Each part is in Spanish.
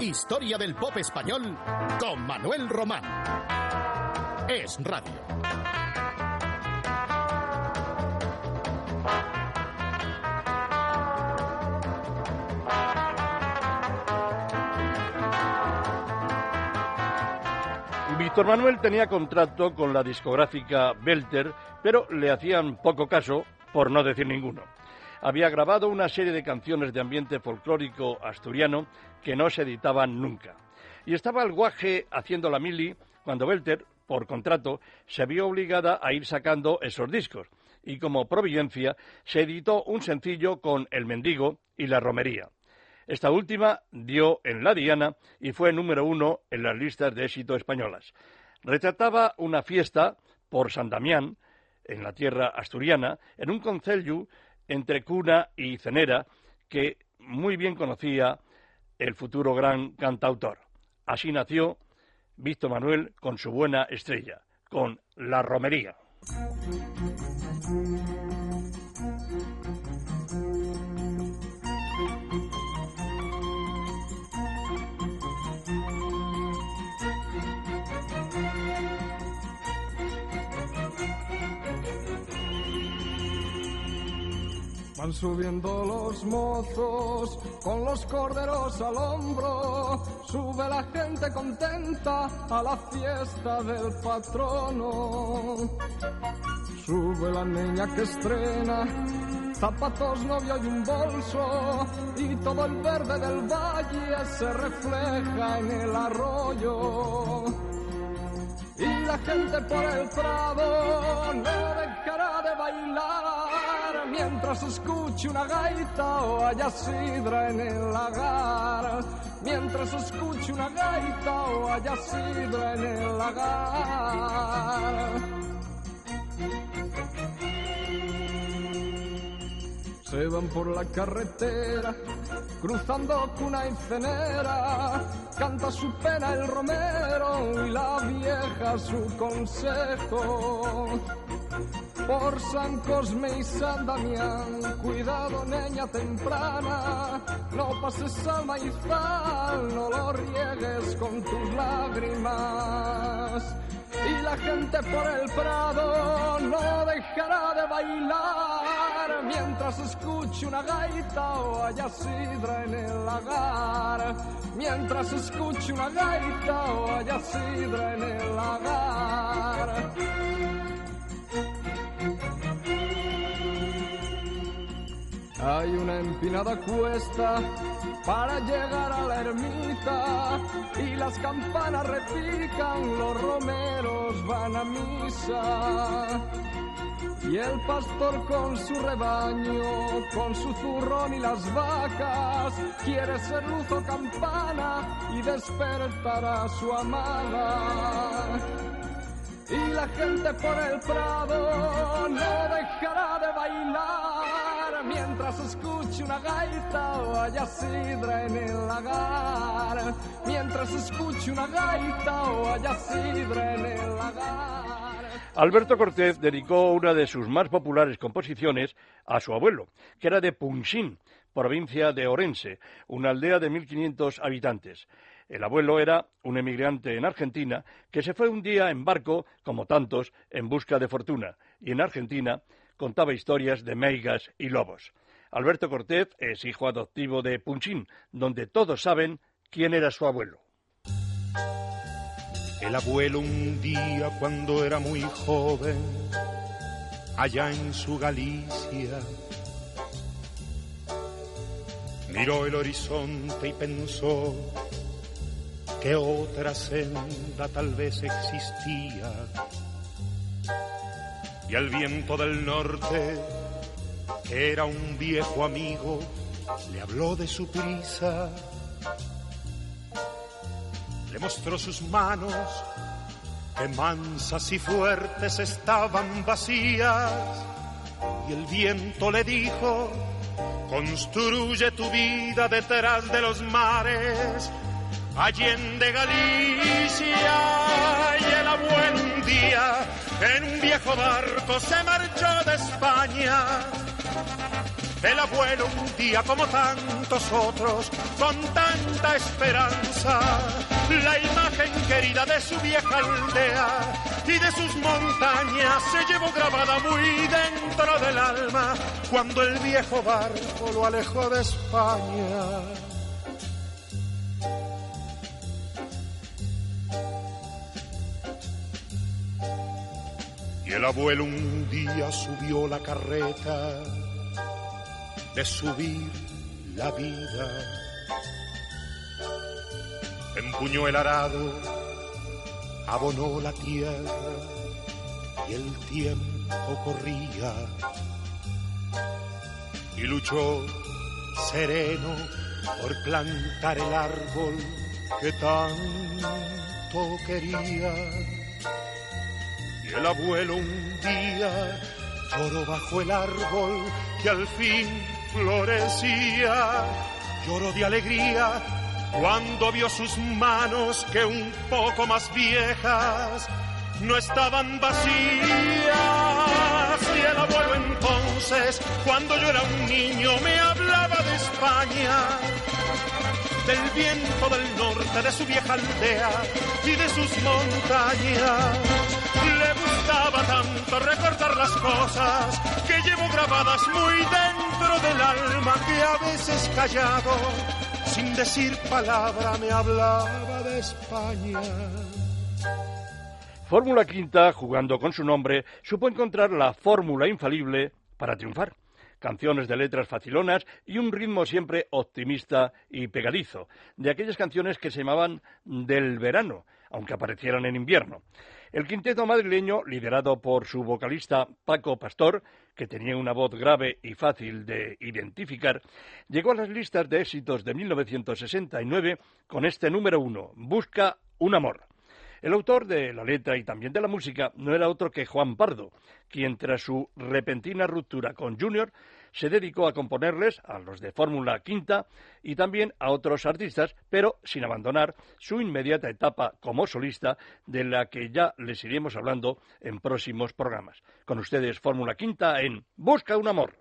Historia del pop español con Manuel Román. Es radio. Víctor Manuel tenía contrato con la discográfica Belter, pero le hacían poco caso, por no decir ninguno. Había grabado una serie de canciones de ambiente folclórico asturiano que no se editaban nunca. Y estaba el guaje haciendo la mili cuando Belter, por contrato, se vio obligada a ir sacando esos discos. Y como providencia, se editó un sencillo con El Mendigo y La Romería. Esta última dio en la Diana y fue número uno en las listas de éxito españolas. Retrataba una fiesta por San Damián, en la tierra asturiana, en un concello entre Cuna y Cenera, que muy bien conocía el futuro gran cantautor. Así nació Víctor Manuel con su buena estrella, con La Romería. Subiendo los mozos con los corderos al hombro, sube la gente contenta a la fiesta del patrono. Sube la niña que estrena zapatos, novio y un bolso, y todo el verde del valle se refleja en el arroyo. La gente por el prado no dejará de bailar mientras escuche una gaita o haya sidra en el lagar. Mientras escuche una gaita o haya sidra en el lagar. Se van por la carretera, cruzando cuna y cenera, canta su pena el romero y la vieja su consejo. Por San Cosme y San Damián, cuidado niña temprana, no pases al maizal, no lo riegues con tus lágrimas. Y la gente por el prado no dejará de bailar mientras escuche una gaita o haya sidra en el lagar. Mientras escuche una gaita o haya sidra en el lagar. Hay una empinada cuesta para llegar a la ermita y las campanas repican, los romeros van a misa. Y el pastor con su rebaño, con su zurrón y las vacas, quiere ser luz o campana y despertar a su amada. Y la gente por el prado no dejará de bailar mientras escuche una gaita o haya sidra en el lagar. Mientras escuche una gaita o haya sidra en el lagar. Alberto Cortés dedicó una de sus más populares composiciones a su abuelo, que era de Punxín, provincia de Orense, una aldea de 1.500 habitantes. El abuelo era un emigrante en Argentina que se fue un día en barco, como tantos, en busca de fortuna, y en Argentina contaba historias de meigas y lobos. Alberto Cortés es hijo adoptivo de Punchín, donde todos saben quién era su abuelo. El abuelo un día cuando era muy joven, allá en su Galicia, miró el horizonte y pensó que otra senda tal vez existía. Y al viento del norte, que era un viejo amigo, le habló de su prisa. Le mostró sus manos, que mansas y fuertes estaban vacías. Y el viento le dijo, construye tu vida detrás de los mares Allende Galicia y el abuelo un día en un viejo barco se marchó de España El abuelo un día como tantos otros, con tanta esperanza, la imagen querida de su vieja aldea y de sus montañas se llevó grabada muy dentro del alma cuando el viejo barco lo alejó de España. Y el abuelo un día subió la carreta de subir la vida. Empuñó el arado, abonó la tierra y el tiempo corría. Y luchó sereno por plantar el árbol que tanto quería. El abuelo un día lloró bajo el árbol que al fin florecía. Lloró de alegría cuando vio sus manos que un poco más viejas no estaban vacías. Y el abuelo entonces, cuando yo era un niño, me hablaba de España, del viento del norte, de su vieja aldea y de sus montañas. Le gustaba tanto recordar las cosas que llevo grabadas muy dentro del alma que a veces callado, sin decir palabra, me hablaba de España. Fórmula Quinta, jugando con su nombre, supo encontrar la fórmula infalible para triunfar. Canciones de letras facilonas y un ritmo siempre optimista y pegadizo, de aquellas canciones que se llamaban del verano, aunque aparecieran en invierno. El quinteto madrileño, liderado por su vocalista Paco Pastor, que tenía una voz grave y fácil de identificar, llegó a las listas de éxitos de 1969 con este número uno, Busca un amor. El autor de la letra y también de la música no era otro que Juan Pardo, quien tras su repentina ruptura con Junior se dedicó a componerles a los de Fórmula Quinta y también a otros artistas, pero sin abandonar su inmediata etapa como solista, de la que ya les iremos hablando en próximos programas. Con ustedes Fórmula Quinta en Busca un amor.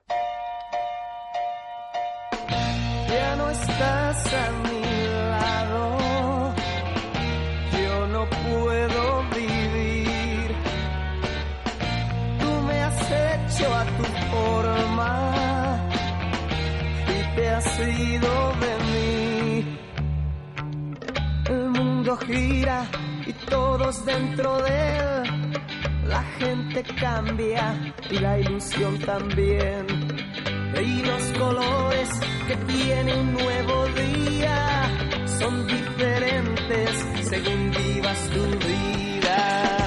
Has ido de mí. El mundo gira y todos dentro de él. La gente cambia y la ilusión también y los colores que tiene un nuevo día son diferentes según vivas tu vida.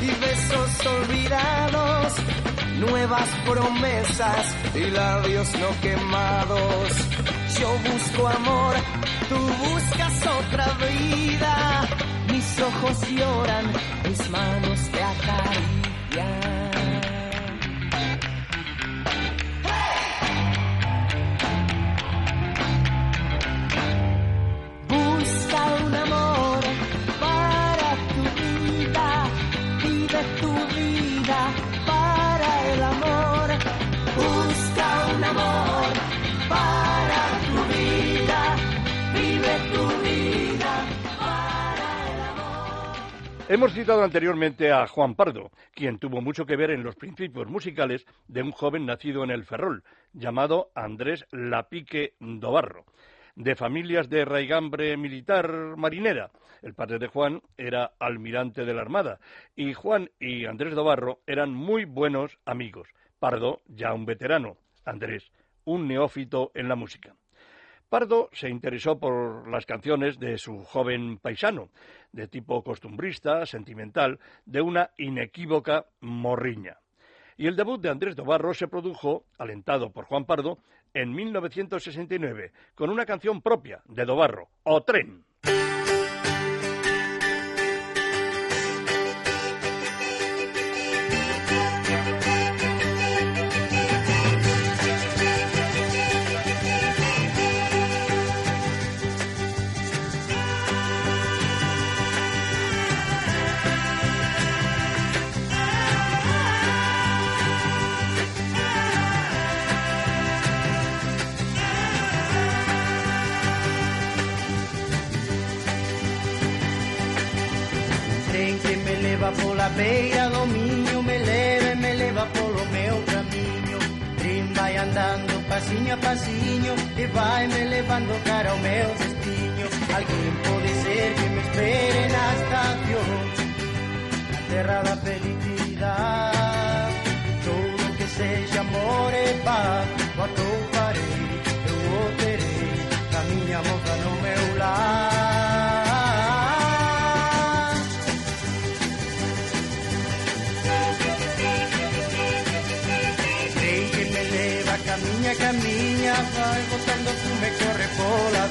Y besos olvidados, nuevas promesas y labios no quemados. Yo busco amor, tú buscas otra vida mis ojos lloran, mis manos te acarician. Hemos citado anteriormente a Juan Pardo, quien tuvo mucho que ver en los principios musicales de un joven nacido en el Ferrol, llamado Andrés Lapique Dobarro, de familias de raigambre militar marinera. El padre de Juan era almirante de la Armada y Juan y Andrés Dobarro eran muy buenos amigos. Pardo, ya un veterano, Andrés, un neófito en la música. Pardo se interesó por las canciones de su joven paisano, de tipo costumbrista, sentimental, de una inequívoca morriña. Y el debut de Andrés Dobarro se produjo, alentado por Juan Pardo, en 1969, con una canción propia de Dobarro, O Tren. Pola beira do miño Me leva me leva polo meu camiño Tren vai andando pasiño a pasiño E vai me levando cara ao meu destino. Alguén pode ser que me espere na estación. Na terra da felicidade Todo que seja amor e paz. O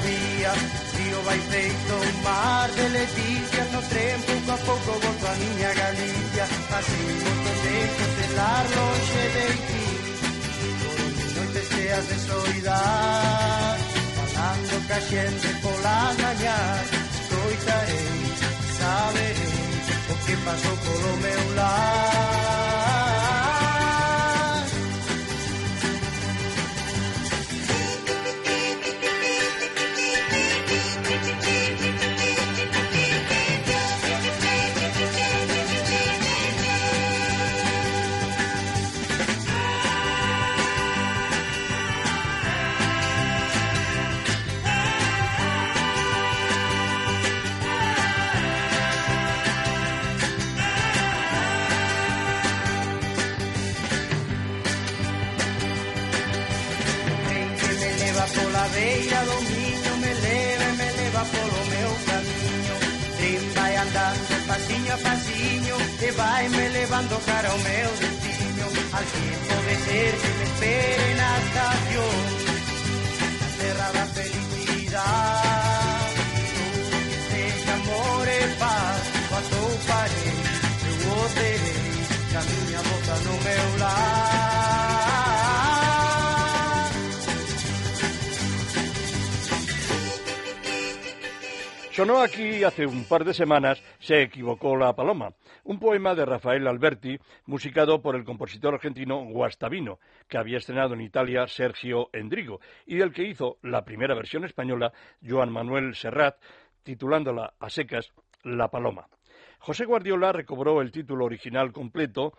pola vía Río vai feito un mar de leticia No tren pouco a pouco volto a miña Galicia. Así moito deixo celar longe de ti. Noites cheas de soidad Falando ca xente polas mañás Escoitarei, saberei O que pasou Sonó aquí hace un par de semanas Se equivocó la paloma, un poema de Rafael Alberti, musicado por el compositor argentino Guastavino, que había estrenado en Italia Sergio Endrigo, y del que hizo la primera versión española Joan Manuel Serrat, titulándola a secas La paloma. José Guardiola recobró el título original completo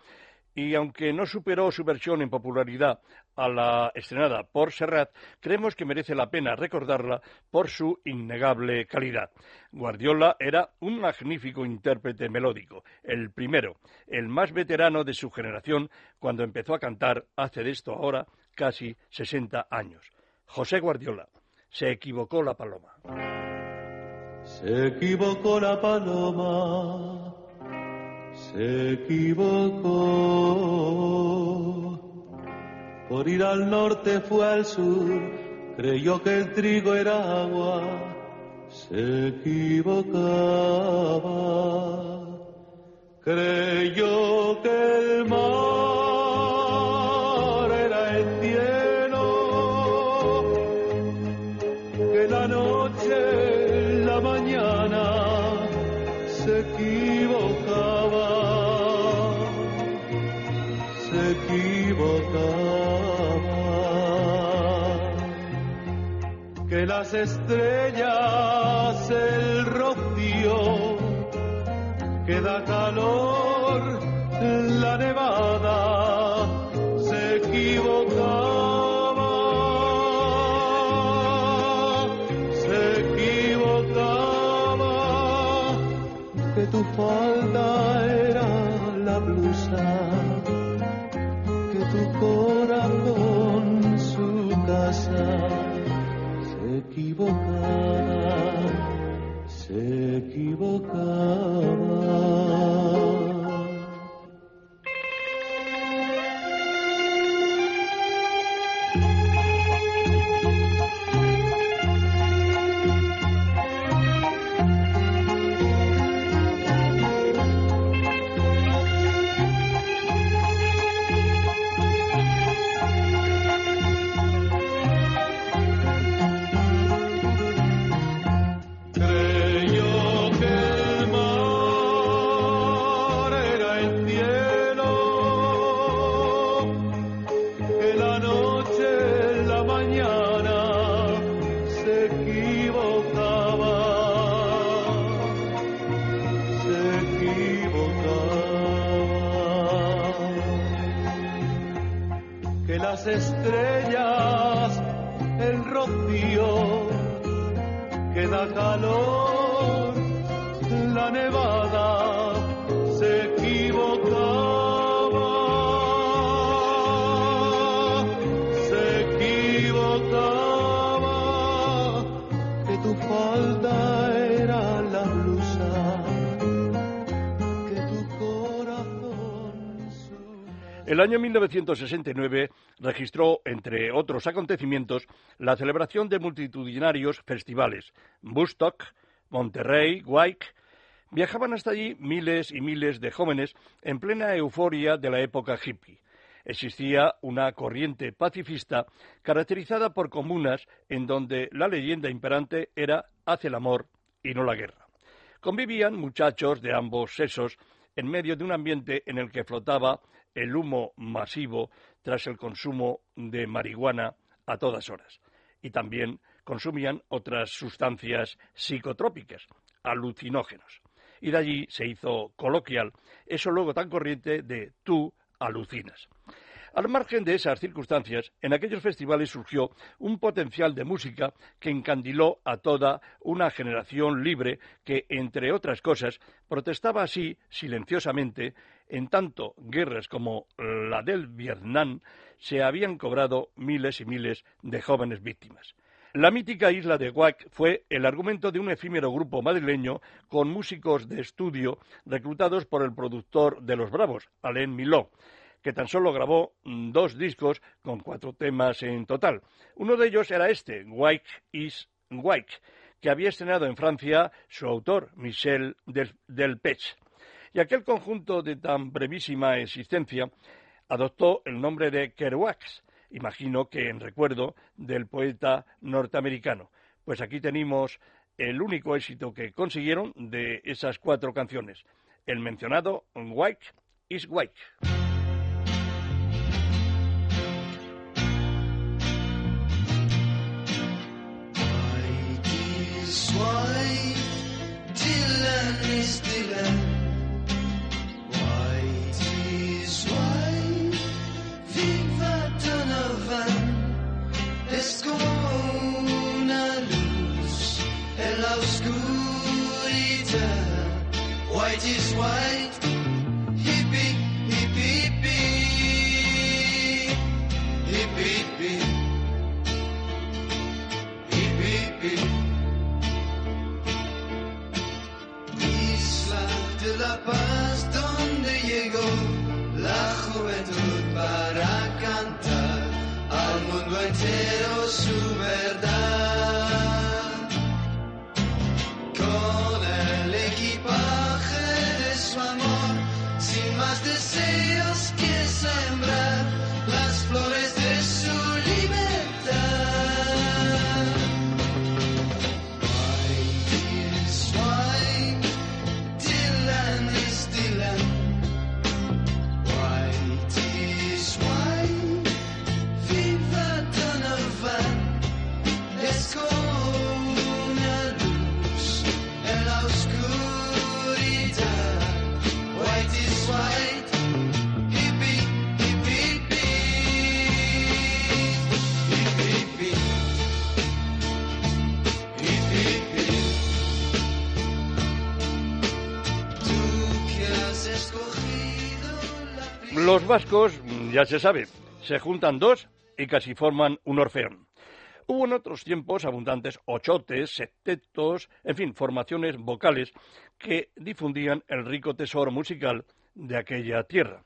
y aunque no superó su versión en popularidad a la estrenada por Serrat, creemos que merece la pena recordarla por su innegable calidad. Guardiola era un magnífico intérprete melódico, el primero, el más veterano de su generación cuando empezó a cantar hace de esto ahora casi 60 años. José Guardiola, se equivocó la paloma. Se equivocó la paloma, se equivocó. Por ir al norte fue al sur, creyó que el trigo era agua, se equivocaba. Creyó que el mar estrellas, el rocío, que da año 1969 registró, entre otros acontecimientos, la celebración de multitudinarios festivales. Woodstock, Monterrey, Wake. Viajaban hasta allí miles y miles de jóvenes en plena euforia de la época hippie. Existía una corriente pacifista caracterizada por comunas en donde la leyenda imperante era haz el amor y no la guerra. Convivían muchachos de ambos sexos en medio de un ambiente en el que flotaba el humo masivo tras el consumo de marihuana a todas horas. Y también consumían otras sustancias psicotrópicas, alucinógenos. Y de allí se hizo coloquial eso luego tan corriente de tú alucinas. Al margen de esas circunstancias, en aquellos festivales surgió un potencial de música que encandiló a toda una generación libre que, entre otras cosas, protestaba así silenciosamente en tanto guerras como la del Vietnam se habían cobrado miles y miles de jóvenes víctimas. La mítica isla de Guac fue el argumento de un efímero grupo madrileño con músicos de estudio reclutados por el productor de Los Bravos, Alain Miló, que tan solo grabó dos discos con cuatro temas en total. Uno de ellos era este, Wake is Wake, que había estrenado en Francia su autor, Michel Del Delpech. Y aquel conjunto de tan brevísima existencia adoptó el nombre de Kerouac, imagino que en recuerdo del poeta norteamericano. Pues aquí tenemos el único éxito que consiguieron de esas cuatro canciones, el mencionado. White is white, Vascos, mm, ya se sabe, se juntan dos y casi forman un orfeón. Hubo en otros tiempos abundantes ochotes, septetos, en fin, formaciones vocales que difundían el rico tesoro musical de aquella tierra.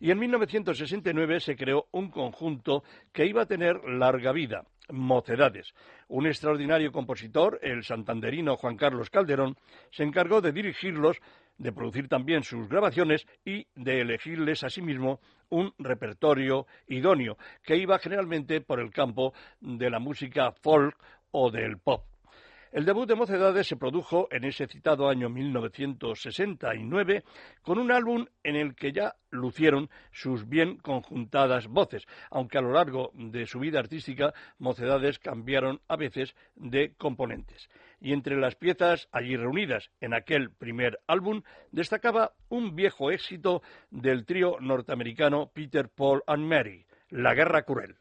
Y en 1969 se creó un conjunto que iba a tener larga vida, Mocedades. Un extraordinario compositor, el santanderino Juan Carlos Calderón, se encargó de dirigirlos, de producir también sus grabaciones y de elegirles asimismo un repertorio idóneo, que iba generalmente por el campo de la música folk o del pop. El debut de Mocedades se produjo en ese citado año 1969 con un álbum en el que ya lucieron sus bien conjuntadas voces, aunque a lo largo de su vida artística Mocedades cambiaron a veces de componentes. Y entre las piezas allí reunidas en aquel primer álbum destacaba un viejo éxito del trío norteamericano Peter, Paul and Mary, La Guerra Cruel.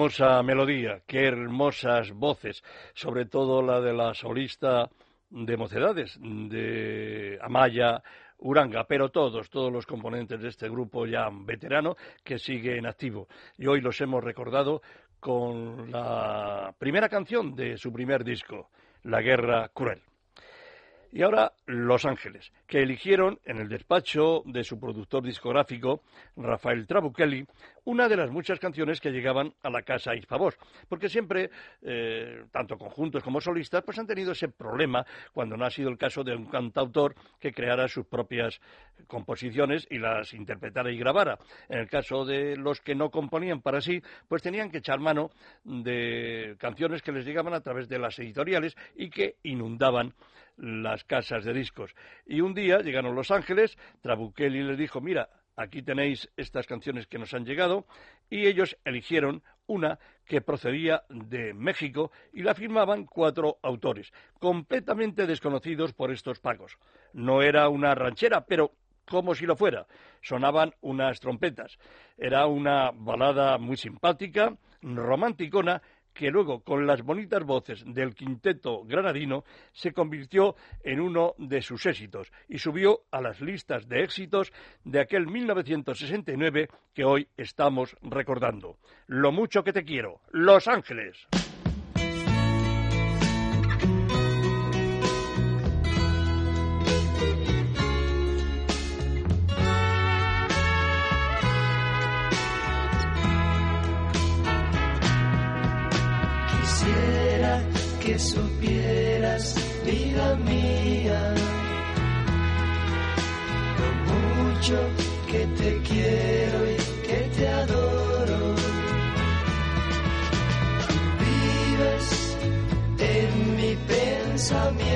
Hermosa melodía, qué hermosas voces, sobre todo la de la solista de Mocedades, de Amaya Uranga, pero todos, todos los componentes de este grupo ya veterano que sigue en activo. Y hoy los hemos recordado con la primera canción de su primer disco, La Guerra Cruel. Y ahora Los Ángeles, que eligieron en el despacho de su productor discográfico, Rafael Trabuchelli, una de las muchas canciones que llegaban a la casa Hispavos, porque siempre, eh, tanto conjuntos como solistas, pues han tenido ese problema cuando no ha sido el caso de un cantautor que creara sus propias composiciones y las interpretara y grabara. En el caso de los que no componían para sí, pues tenían que echar mano de canciones que les llegaban a través de las editoriales y que inundaban las casas de discos. Y un día llegaron Los Ángeles, Trabuchelli les dijo, mira, aquí tenéis estas canciones que nos han llegado, y ellos eligieron una que procedía de México y la firmaban cuatro autores, completamente desconocidos por estos pagos. No era una ranchera, pero como si lo fuera. Sonaban unas trompetas. Era una balada muy simpática, romanticona, que luego, con las bonitas voces del quinteto granadino, se convirtió en uno de sus éxitos y subió a las listas de éxitos de aquel 1969 que hoy estamos recordando. Lo mucho que te quiero, Los Ángeles. Supieras, vida mía, lo mucho que te quiero y que te adoro. Vives en mi pensamiento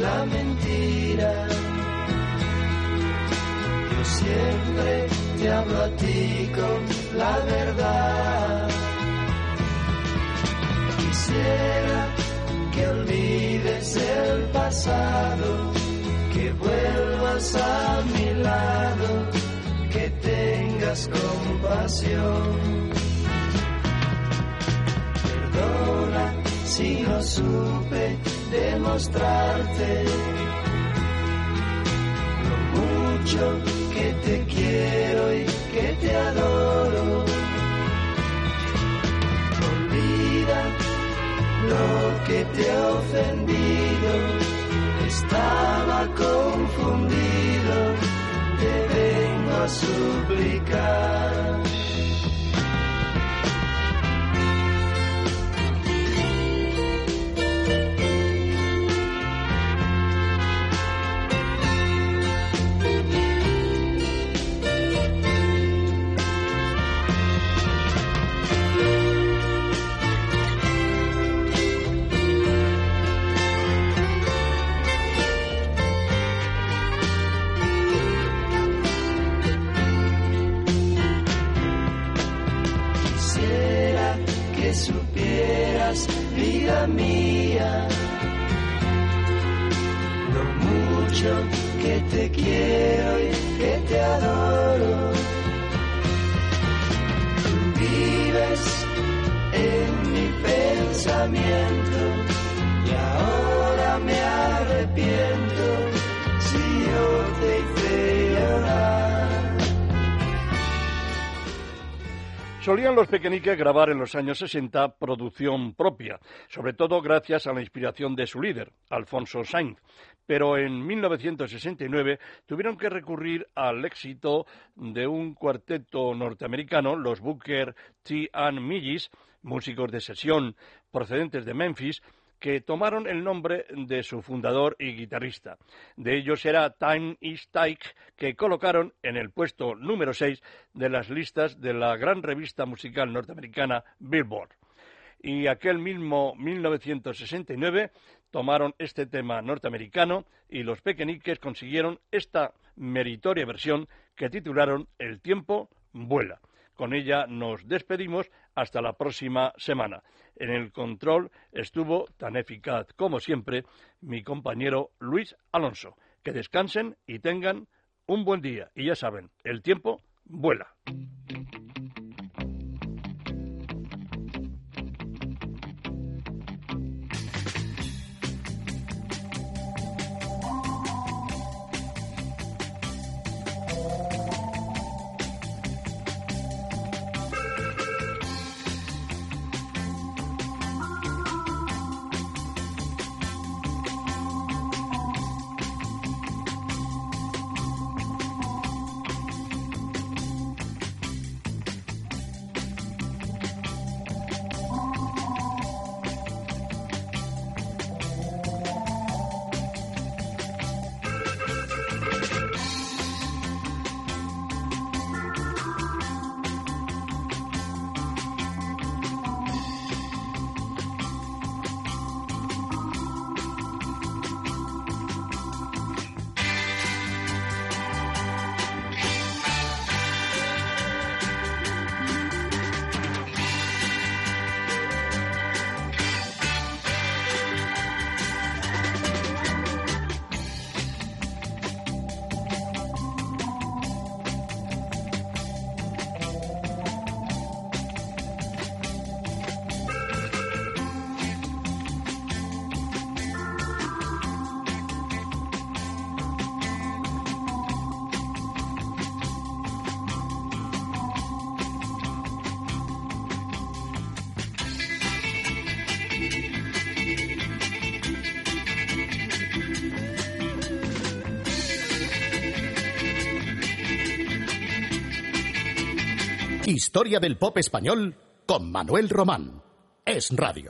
la mentira. Yo siempre te hablo a ti con la verdad. Quisiera que olvides el pasado, que vuelvas a mi lado, que tengas compasión. Perdona si no supe demostrarte lo mucho que te quiero y que te adoro. Olvida lo que te he ofendido, estaba confundido, te vengo a suplicar. Los pequeñiques grabar en los años 60 producción propia, sobre todo gracias a la inspiración de su líder, Alfonso Sainz. Pero en 1969 tuvieron que recurrir al éxito de un cuarteto norteamericano, los Booker T. and Millis, músicos de sesión procedentes de Memphis, que tomaron el nombre de su fundador y guitarrista. De ellos era Time is Tight, que colocaron en el puesto número 6 de las listas de la gran revista musical norteamericana Billboard. Y aquel mismo 1969 tomaron este tema norteamericano y los pequeñiques consiguieron esta meritoria versión que titularon El tiempo vuela. Con ella nos despedimos hasta la próxima semana. En el control estuvo tan eficaz como siempre mi compañero Luis Alonso. Que descansen y tengan un buen día. Y ya saben, el tiempo vuela. Historia del pop español con Manuel Román. Es Radio.